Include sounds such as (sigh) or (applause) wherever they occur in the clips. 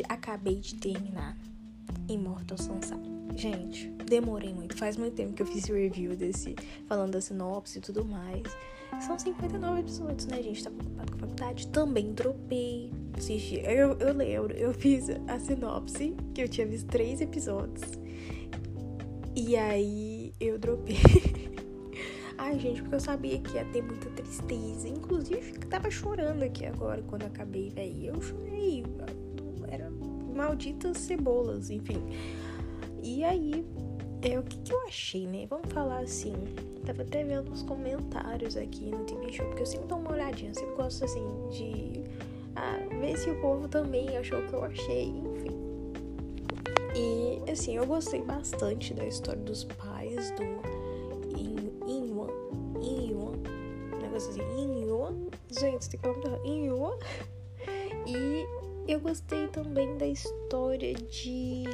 Gente, acabei de terminar Immortal Sunshine. Gente, demorei muito. Faz muito tempo que eu fiz review desse, falando da sinopse e tudo mais. São 59 episódios, né, gente? Tava ocupado com a faculdade. Também dropei. Assisti. Eu, eu lembro, eu fiz a sinopse, que eu tinha visto três episódios. E aí eu dropei. (laughs) Ai, gente, porque eu sabia que ia ter muita tristeza. Inclusive, tava chorando aqui agora quando acabei, velho. Eu chorei. Malditas cebolas, enfim. E aí, é, o que, que eu achei, né? Vamos falar assim. Tava até vendo os comentários aqui no TV Show, porque eu sempre dou uma olhadinha, sempre gosto assim de ah, ver se o povo também achou o que eu achei, enfim. E assim, eu gostei bastante da história dos pais do Inwan. Inwan. Negócio assim, Inwan. Gente, tem que falar Inwan. (laughs) E eu gostei também da história de.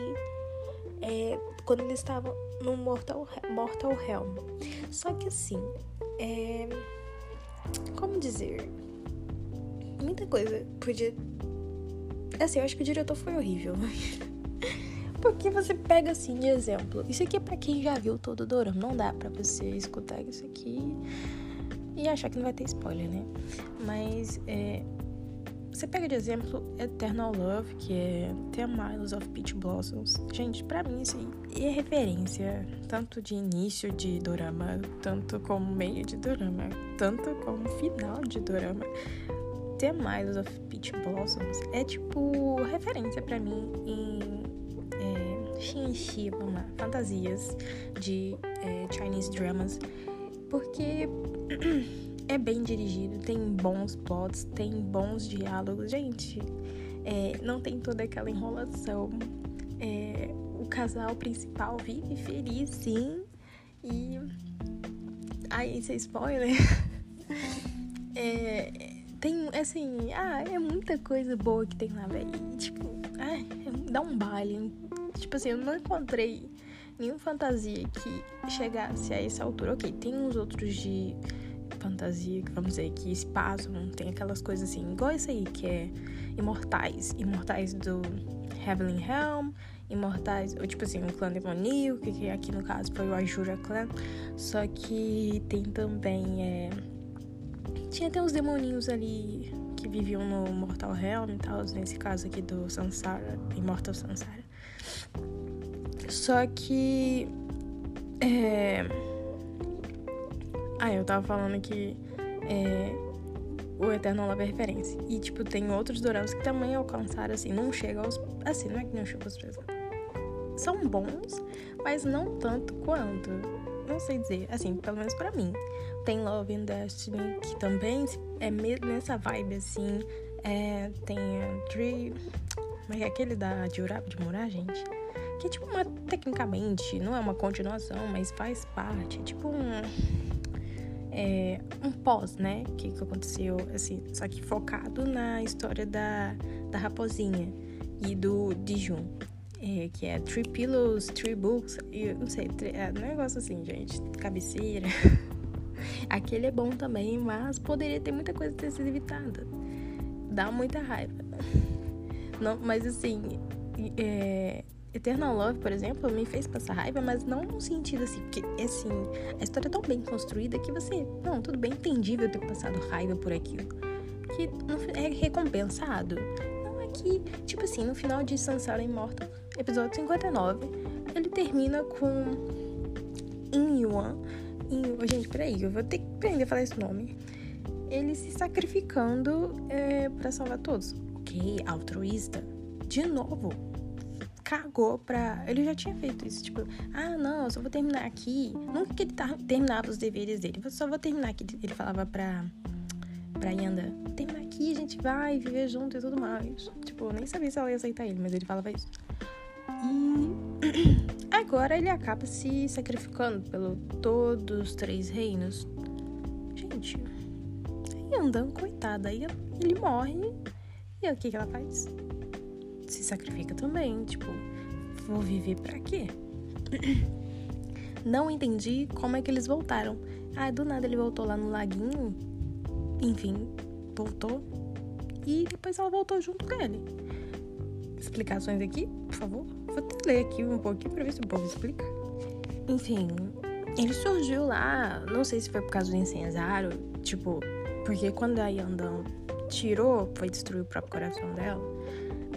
É, quando eles estavam no Mortal, Mortal Helm. Só que assim, é, como dizer? Muita coisa podia. Assim, eu acho que o diretor foi horrível. (laughs) Porque você pega assim de exemplo. Isso aqui é pra quem já viu todo o dorama. Não dá pra você escutar isso aqui e achar que não vai ter spoiler, né? Mas é, você pega de exemplo Eternal Love, que é The Miles of Peach Blossoms. Gente, pra mim isso aí é referência, tanto de início de dorama, tanto como meio de dorama, tanto como final de dorama. The Miles of Peach Blossoms é tipo referência para mim em é, Xinxi, vamos lá, fantasias de é, Chinese dramas, porque (clears throat) é bem dirigido, tem bons plots, tem bons diálogos. Gente, é, não tem toda aquela enrolação. É, o casal principal vive feliz, sim. E. Ai, esse é spoiler. (laughs) é, tem, assim, ah, é muita coisa boa que tem lá, velho. Tipo, ai, dá um baile. Tipo assim, eu não encontrei nenhuma fantasia que chegasse a essa altura. Ok, tem uns outros de fantasia, vamos dizer, que se passam, tem aquelas coisas assim, igual isso aí, que é Imortais. Imortais do Heavenly Helm, Imortais, ou tipo assim, o clã demoníaco, que aqui no caso foi o Ajura Clan. Só que tem também, é... Tinha até uns demoninhos ali que viviam no Mortal Realm e tal, nesse caso aqui do Sansara, Immortal Sansara. Só que... É ah, eu tava falando que é, o Eterno Love é referência. E, tipo, tem outros doramas que também alcançaram, assim, não chega aos. Assim, não é que não chega aos três. São bons, mas não tanto quanto. Não sei dizer, assim, pelo menos pra mim. Tem Love and Destiny, que também é nessa vibe, assim. É, tem Tree. Mas é aquele da de Uraba de Morar, gente. Que é tipo uma. Tecnicamente, não é uma continuação, mas faz parte. É tipo um é, um pós, né? Que, que aconteceu, assim, só que focado na história da, da raposinha e do Dijun. É, que é Three Pillows, Three Books, eu não sei, é um negócio assim, gente, cabeceira. (laughs) Aquele é bom também, mas poderia ter muita coisa ter sido evitada. Dá muita raiva. (laughs) Não, mas assim, é, Eternal Love, por exemplo, me fez passar raiva, mas não no sentido assim, porque assim, a história é tão bem construída que você, não, tudo bem entendível ter passado raiva por aquilo. Que é recompensado. Não é que, tipo assim, no final de Sansara Immortal, episódio 59, ele termina com In Yuan. In, gente, peraí, eu vou ter que aprender a falar esse nome. Ele se sacrificando é, para salvar todos. Ok, altruísta. De novo, cagou pra. Ele já tinha feito isso, tipo, ah, não, eu só vou terminar aqui. Nunca que ele terminava os deveres dele, eu só vou terminar aqui. Ele falava pra, pra Yanda: terminar aqui, a gente vai viver junto e tudo mais. Tipo, eu nem sabia se ela ia aceitar ele, mas ele falava isso. E (clears throat) agora ele acaba se sacrificando pelo todos os três reinos. Gente, Yanda, coitada, aí ele morre. E o que, que ela faz? Se sacrifica também. Tipo, vou viver para quê? Não entendi como é que eles voltaram. Ah, do nada ele voltou lá no laguinho. Enfim, voltou. E depois ela voltou junto com ele. explicações aqui, por favor. Vou até ler aqui um pouquinho pra ver se o povo explica. Enfim, ele surgiu lá, não sei se foi por causa do incensário, tipo, porque quando a Yandan tirou, foi destruir o próprio coração dela,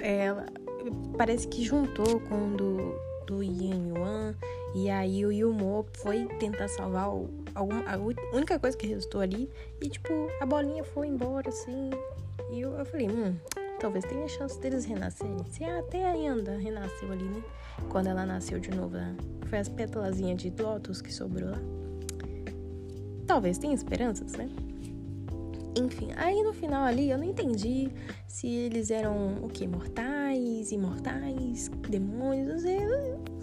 ela parece que juntou com o do, do Yin Yuan, e aí o Yumo foi tentar salvar o, a única coisa que restou ali, e tipo, a bolinha foi embora assim, e eu, eu falei, hum, talvez tenha chance deles renascerem. Se até a Yanda renasceu ali, né? Quando ela nasceu de novo, né? foi as pétalazinhas de Lotus que sobrou lá. Talvez tenha esperanças, né? Enfim, aí no final ali eu não entendi se eles eram o que? Mortais, imortais, demônios, não sei.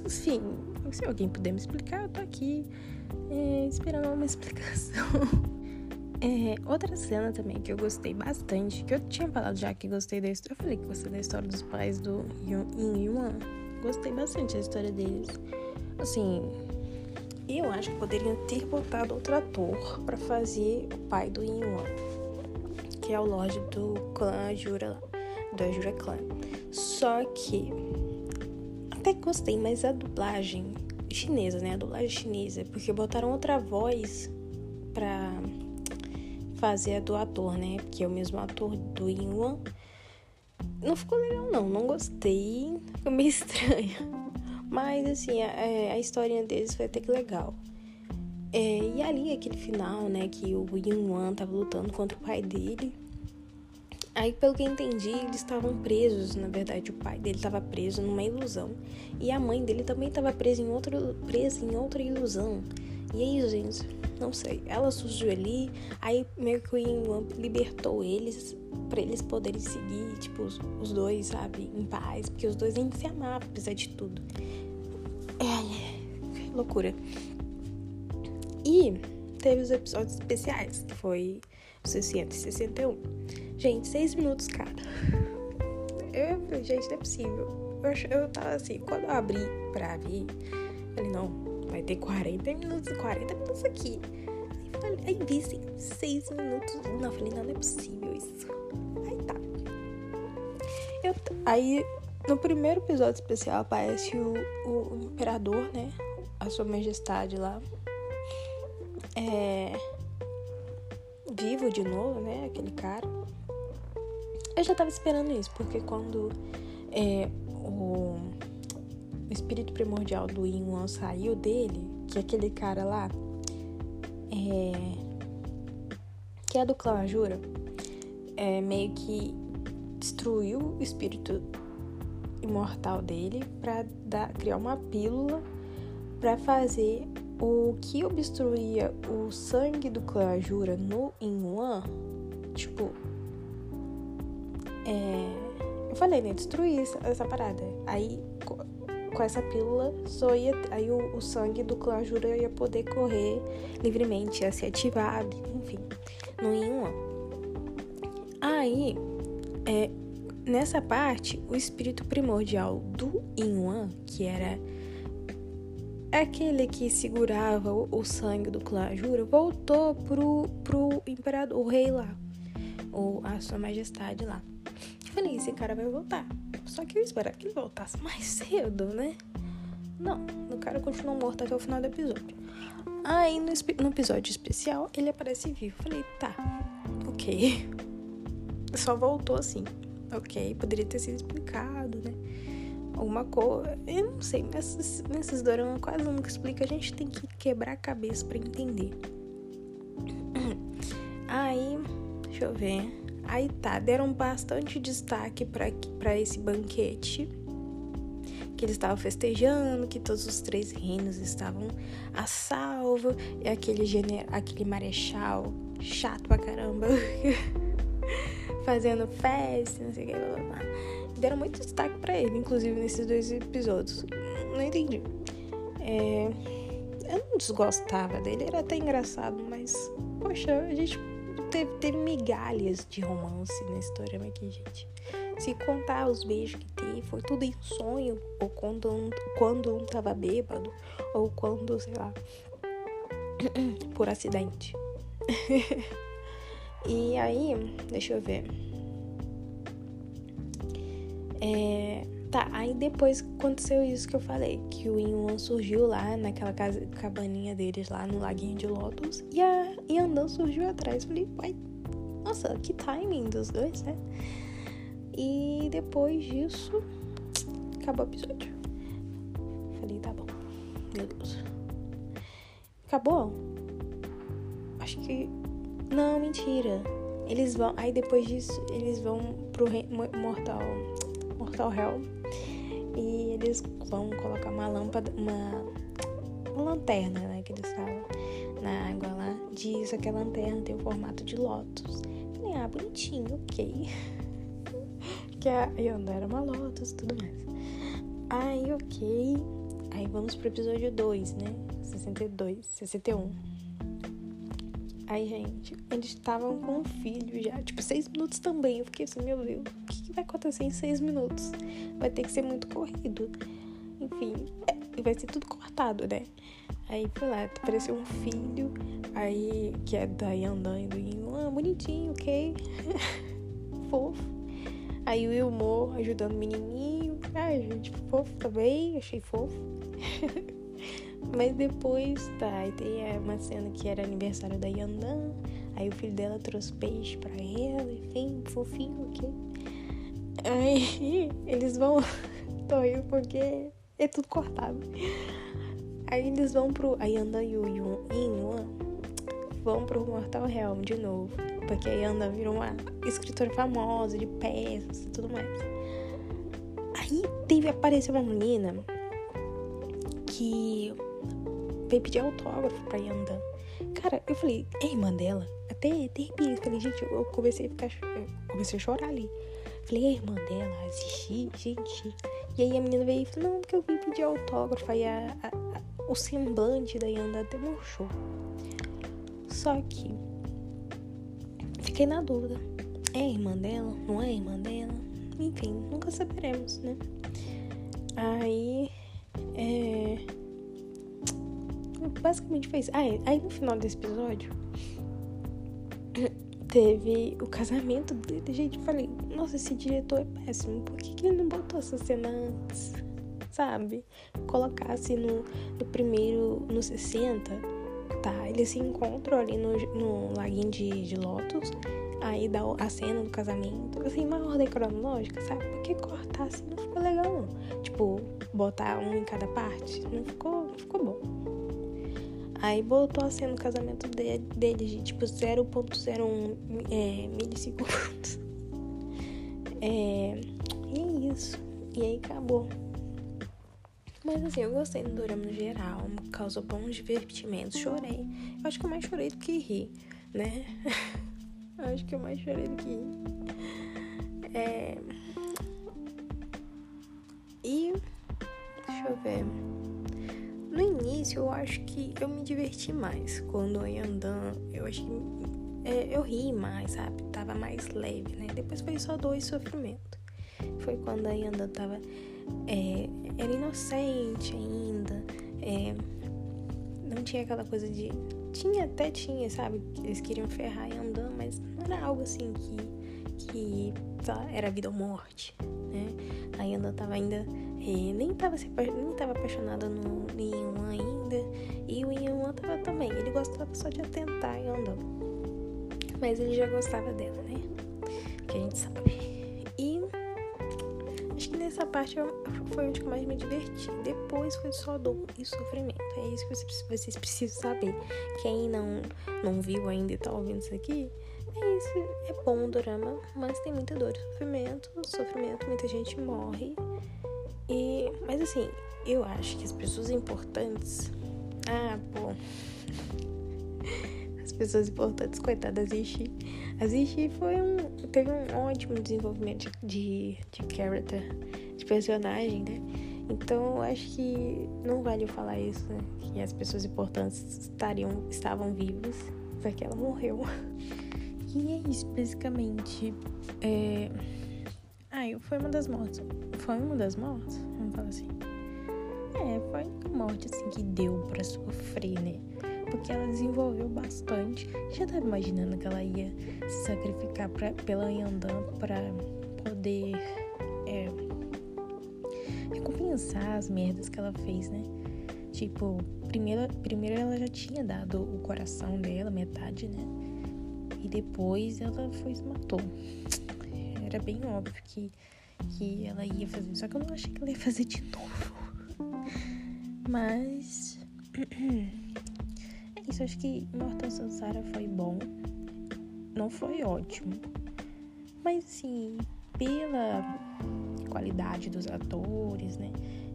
Enfim, se alguém puder me explicar, eu tô aqui é, esperando uma (laughs) explicação. É, outra cena também que eu gostei bastante, que eu tinha falado já que gostei da história. Eu falei que gostei da história dos pais do Yin Yuan. Gostei bastante da história deles. Assim, eu acho que poderiam ter botado outro ator para fazer o pai do Yin Yuan, que é o Lorde do clã Jura lá, do Ajura Clan. Só que até gostei, mas a dublagem chinesa, né? A dublagem chinesa, porque botaram outra voz pra fazer a do ator, né? Que é o mesmo ator do Yuan. Não ficou legal, não. Não gostei. Ficou meio (laughs) estranho. Mas, assim, a, é, a historinha deles foi até que legal. É, e ali, aquele final, né? Que o Yuan tava lutando contra o pai dele. Aí, pelo que eu entendi, eles estavam presos. Na verdade, o pai dele estava preso numa ilusão. E a mãe dele também estava presa em, outro, presa em outra ilusão. E aí, gente, não sei. Ela surgiu ali, aí meio que o Yin libertou eles para eles poderem seguir, tipo, os, os, dois, sabe, em paz, porque os dois ainda se amavam, apesar de tudo. É, loucura. E teve os episódios especiais, que foi o 661. Gente, seis minutos cada. Eu, gente, não é possível. Eu, eu tava assim, quando eu abri pra ver, falei, não, vai ter 40 minutos, 40 minutos aqui. Aí, falei, aí vi assim, 6 minutos. Não, falei, não, não é possível isso. Aí tá. Eu, aí, no primeiro episódio especial, aparece o, o imperador, né? A sua majestade lá. É. Vivo de novo, né? Aquele cara. Eu já tava esperando isso, porque quando é, o o espírito primordial do Yin Wan saiu dele, que é aquele cara lá, é, que é do clã Ajura, é, meio que destruiu o espírito imortal dele para criar uma pílula para fazer o que obstruía o sangue do clã Ajura no Wan, tipo, é, eu falei, né, destruir essa, essa parada. Aí com essa pílula, só ia, aí o, o sangue do clã Jura ia poder correr livremente, ia ser ativado, enfim, no Yin Aí, é, nessa parte, o espírito primordial do Yin que era aquele que segurava o, sangue do clã Jura, voltou pro, pro imperador, o rei lá, ou a sua majestade lá. Falei, esse cara vai voltar. Só que eu esperava que ele voltasse mais cedo, né? Não, o cara continuou morto até o final do episódio. Aí no, no episódio especial ele aparece vivo. Falei, tá, ok. (laughs) Só voltou assim. Ok, poderia ter sido explicado, né? Alguma coisa. Eu não sei, nesses, nesses doramas quase nunca explica. A gente tem que quebrar a cabeça para entender. (clears throat) Aí, deixa eu ver. Aí tá, deram bastante destaque para esse banquete que eles estavam festejando, que todos os três reinos estavam a salvo, e aquele aquele marechal chato pra caramba (laughs) fazendo festa, não sei o que, blá, blá, blá. Deram muito destaque para ele, inclusive nesses dois episódios. Não entendi. É, eu não desgostava dele, era até engraçado, mas poxa, a gente teve, teve migalhas de romance na história aqui, gente. Se contar os beijos que teve, foi tudo em sonho, ou quando um, quando um tava bêbado, ou quando, sei lá, (clears throat) por acidente. (laughs) e aí, deixa eu ver. É, Tá, aí depois aconteceu isso que eu falei, que o Inwan surgiu lá naquela casa, cabaninha deles lá no laguinho de Lotus e a Yandan surgiu atrás. Falei, uai, nossa, que timing dos dois, né? E depois disso, acabou o episódio. Falei, tá bom, meu Deus. Acabou? Acho que. Não, mentira. Eles vão. Aí depois disso, eles vão pro Mortal. Mortal Hell. E eles vão colocar uma lâmpada. Uma, uma lanterna, né? Que eles falam. Na água lá. Diz que a lanterna tem o formato de Lotus. Falei, ah, bonitinho, ok. (laughs) que a Yanda era uma Lotus e tudo mais. Aí, ok. Aí vamos pro episódio 2, né? 62, 61. Aí, gente, eles estavam com um filho já, tipo, seis minutos também. Eu fiquei assim, meu Deus, o que, vai acontecer em seis minutos? Vai ter que ser muito corrido. Enfim, é, vai ser tudo cortado, né? Aí foi lá, apareceu um filho, aí que é da Yandan e ah, bonitinho, ok? (laughs) fofo. Aí o Wilmore ajudando o menininho, ah, gente, fofo também, achei fofo. (laughs) Mas depois, tá, aí tem uma cena que era aniversário da Yandan, aí o filho dela trouxe peixe pra ela, enfim, fofinho, ok? Aí (laughs) eles vão. (laughs) Tô rindo porque é tudo cortado. Aí eles vão pro. A Yandan e o Yun vão pro Mortal Realm de novo. Porque a Yandan virou uma escritora famosa de peças e tudo mais. Aí teve aparecer uma menina que veio pedir autógrafo pra Yandan. Cara, eu falei, é irmã dela? Até repente, falei, gente, eu comecei a ficar. Comecei a chorar ali. Falei, é irmã dela? Assisti, gente. E aí a menina veio e falou, não, porque eu vim pedir autógrafo. Aí a, a, a, o semblante da Yandan até murchou. Só que fiquei na dúvida. É irmã dela? Não é irmã dela? Enfim, nunca saberemos, né? Aí. É basicamente foi isso. Aí no final desse episódio (coughs) teve o casamento dele. Gente, eu falei, nossa, esse diretor é péssimo. Por que, que ele não botou essa cena antes? Sabe? Colocasse no, no primeiro, no 60, tá? Eles se encontram ali no, no laguinho de, de Lotus. Aí dá a cena do casamento. Assim, uma ordem cronológica, sabe? Porque cortar assim não ficou legal, não. Tipo, botar um em cada parte. Não ficou, não ficou bom. Aí botou a cena no casamento dele, dele de tipo 0.01 é, milissegundos. É, e é isso. E aí acabou. Mas assim, eu gostei do drama no geral. Causou bons divertimentos. Chorei. Eu acho que eu mais chorei do que ri, né? (laughs) eu acho que eu mais chorei do que ri. É... E. Deixa eu ver. No início, eu acho que eu me diverti mais. Quando eu ia andando, eu que é, eu ri mais, sabe? Tava mais leve, né? Depois foi só dor e sofrimento. Foi quando a Yanda tava. É, era inocente ainda. É, não tinha aquela coisa de. Tinha, até tinha, sabe? Eles queriam ferrar e andando, mas não era algo assim que. que era vida ou morte, né? A Yanda tava ainda e nem tava, se, nem tava apaixonada no Yin ainda. E o Yin tava também. Ele gostava só de atentar e andar. Mas ele já gostava dela, né? Que a gente sabe. E acho que nessa parte foi onde eu mais me diverti. Depois foi só dor e sofrimento. É isso que vocês, vocês precisam saber. Quem não, não viu ainda e tá ouvindo isso aqui, é isso. É bom o drama, mas tem muita dor e sofrimento. Sofrimento, muita gente morre. E, mas assim, eu acho que as pessoas importantes. Ah, pô. (laughs) As pessoas importantes, coitadas, Zishi. A Zishi foi um. teve um ótimo desenvolvimento de, de character, de personagem, né? Então eu acho que não vale falar isso, né? Que as pessoas importantes estariam, estavam vivas, só que ela morreu. (laughs) E é isso, basicamente. É Foi uma das mortes. Foi uma das mortes? Vamos falar assim. É, foi uma morte assim que deu pra sofrer, né? Porque ela desenvolveu bastante. Já tava imaginando que ela ia se sacrificar pra, pela Yandan pra poder é, pensar as merdas que ela fez, né? Tipo, primeiro, primeiro ela já tinha dado o coração dela, metade, né? E depois ela foi se matou. Era bem óbvio que, que ela ia fazer. Só que eu não achei que ela ia fazer de novo. Mas. (clears throat) É isso, acho que Mortal Sansara foi bom. Não foi ótimo. Mas assim, pela qualidade dos atores, né?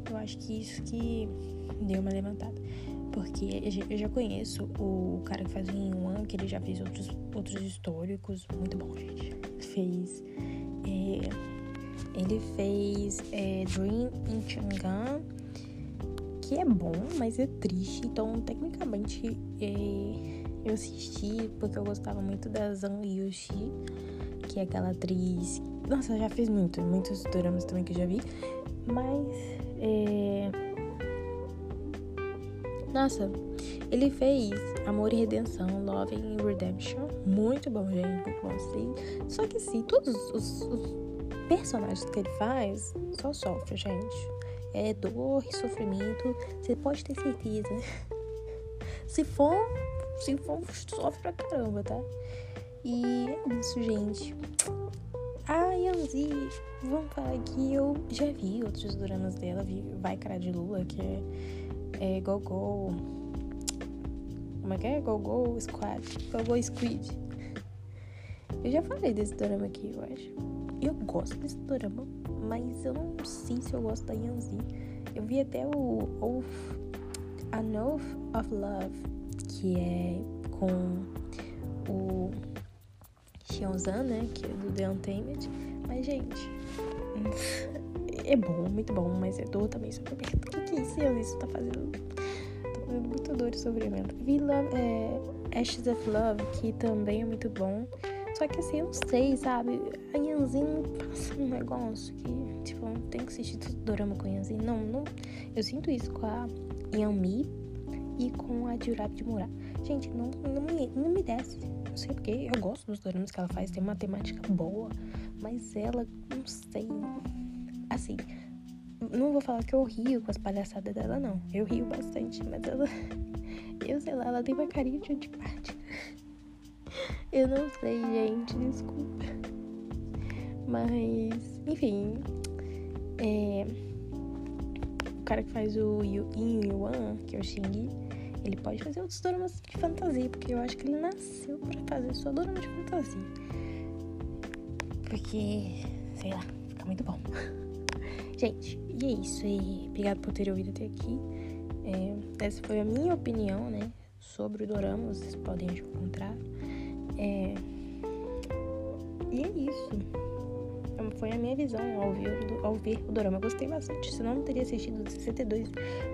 Eu acho que isso que deu uma levantada. Porque eu já conheço o cara que faz o One, que ele já fez outros, outros históricos. Muito bom, gente. Fez. É, ele fez é, Dream in Chang'an, que é bom, mas é triste. Então, tecnicamente, é, eu assisti porque eu gostava muito da Zhang Yuxi, que é aquela atriz. Nossa, já fez muito, muitos dramas também que eu já vi. Mas. É... Nossa, ele fez Amor e Redenção, Love and Redemption. Muito bom, gente. Muito bom, sim. Só que sim, todos os, os personagens que ele faz só sofrem, gente. É dor e sofrimento. Você pode ter certeza. (laughs) Se for, se for, sofre pra caramba, tá? E é isso, gente. Ah, Yanzi, vamos falar que eu já vi outros dramas dela. Vi Vai Cara de Lula, que é, é Gogo. Como é que é? Gogo Squad. Squid. Eu já falei desse drama aqui, eu acho. Eu gosto desse drama, mas eu não sei se eu gosto da Yanzi. Eu vi até o Oath, An Oath of Love, que é com o Hyunzan, né? Que é do The Untamed. Mas, gente, (laughs) é bom, muito bom, mas é dor também. Só que o que, isso, isso tá fazendo? Muito dor e sofrimento. Vi Love, é, Ashes of Love, que também é muito bom. Só que assim, eu não sei, sabe? A Yanzin passa um negócio que, tipo, não tem que assistir tudo dorama com a Yanzin. Não, não. Eu sinto isso com a Yanmi e com a Jurab de Murá. Gente, não, não, me, não me desce. Não sei porque. Eu gosto dos doramas que ela faz, tem uma temática boa. Mas ela, não sei. Assim, não vou falar que eu rio com as palhaçadas dela, não. Eu rio bastante, mas ela. (laughs) Eu sei lá, ela tem uma carinha de antipática. (laughs) Eu não sei, gente, desculpa. Mas, enfim. É, o cara que faz o Yin Yuan, que é o Xingyi, ele pode fazer outros dramas de fantasia, porque eu acho que ele nasceu para fazer só drama de fantasia. Porque, sei lá, fica muito bom. (laughs) Gente, e é isso. E obrigado por ter ouvido até aqui. É, essa foi a minha opinião, né? Sobre o dorama, vocês podem encontrar. É... E é isso. Foi a minha visão ao ver, ao ver o dorama. Eu gostei bastante. Senão eu não teria assistido 62,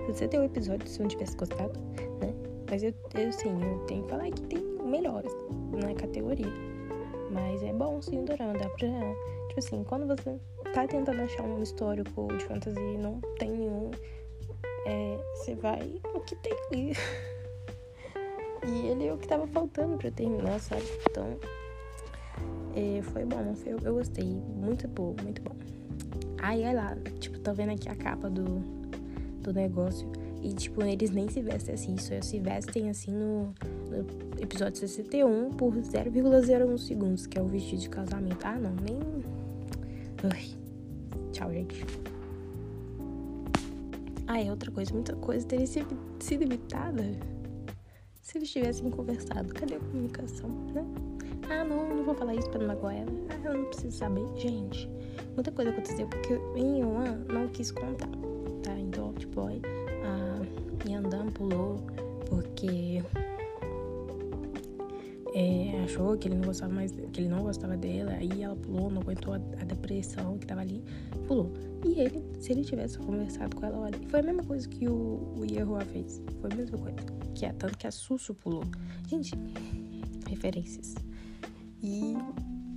61 episódios se eu não tivesse gostado, né? Mas eu, eu sim, eu tenho que falar que tem melhores na categoria. Mas é bom sim o dorama. Dá pra. Tipo assim, quando você tá tentando achar um histórico de fantasia e não tem nenhum, é, você vai o que tem ali. (laughs) E ele é o que tava faltando pra terminar, sabe? Então, é, foi bom, foi, eu gostei. Muito bom, muito bom. Aí, olha lá, tipo, tô vendo aqui a capa do, do negócio. E, tipo, eles nem se vestem assim, só se vestem assim no, no episódio 61 por 0,01 segundos, que é o vestido de casamento. Ah, não, nem. Ui. Gente. Ah, é outra coisa, muita coisa teria sido evitada se eles tivessem conversado. Cadê a comunicação, né? Ah, não, não vou falar isso pra não magoar ela. Ah, ela não precisa saber. Gente, muita coisa aconteceu porque em Yuan não quis contar, tá? Então, tipo, a Yandan pulou porque é, achou que ele não gostava mais que ele não gostava dela aí ela pulou não aguentou a, a, depressão que tava ali pulou e ele se ele tivesse conversado com ela olha, foi a mesma coisa que o, o Yehua fez foi a mesma coisa que é tanto que a Sussu pulou. Gente, referências. E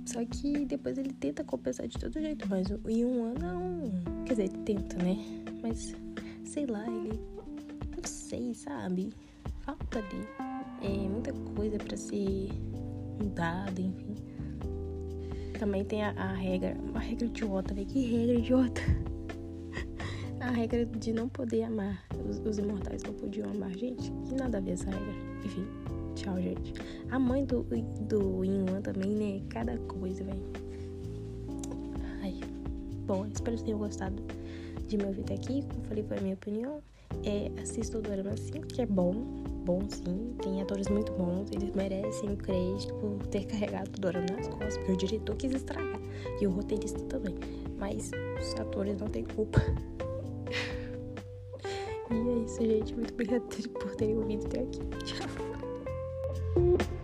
só que depois ele tenta compensar de todo jeito, mas o Yuan não. Quer dizer, ele tenta, né? Mas sei lá, ele. Não sei, sabe? Falta ali. É muita coisa para ser mudada, enfim. Também tem a, a regra. Uma regra idiota, velho. Que regra idiota. (laughs) A regra de não poder amar. Os, os imortais não podiam amar. Gente, que nada a ver essa regra. Enfim, tchau, gente. A mãe do, do Yuan também, né? Cada coisa, velho. Ai. Bom, espero que tenham gostado de me ouvir até aqui. Como falei, foi a minha opinião. É, assista o Dorama sim, que é bom. Bom sim. Tem atores muito bons. Eles merecem o crédito por ter carregado o nas costas. Porque o diretor quis estragar. E o roteirista também. Mas os atores não têm culpa. (laughs) e é isso, gente. Muito obrigada por terem ouvido até aqui. Tchau. (laughs)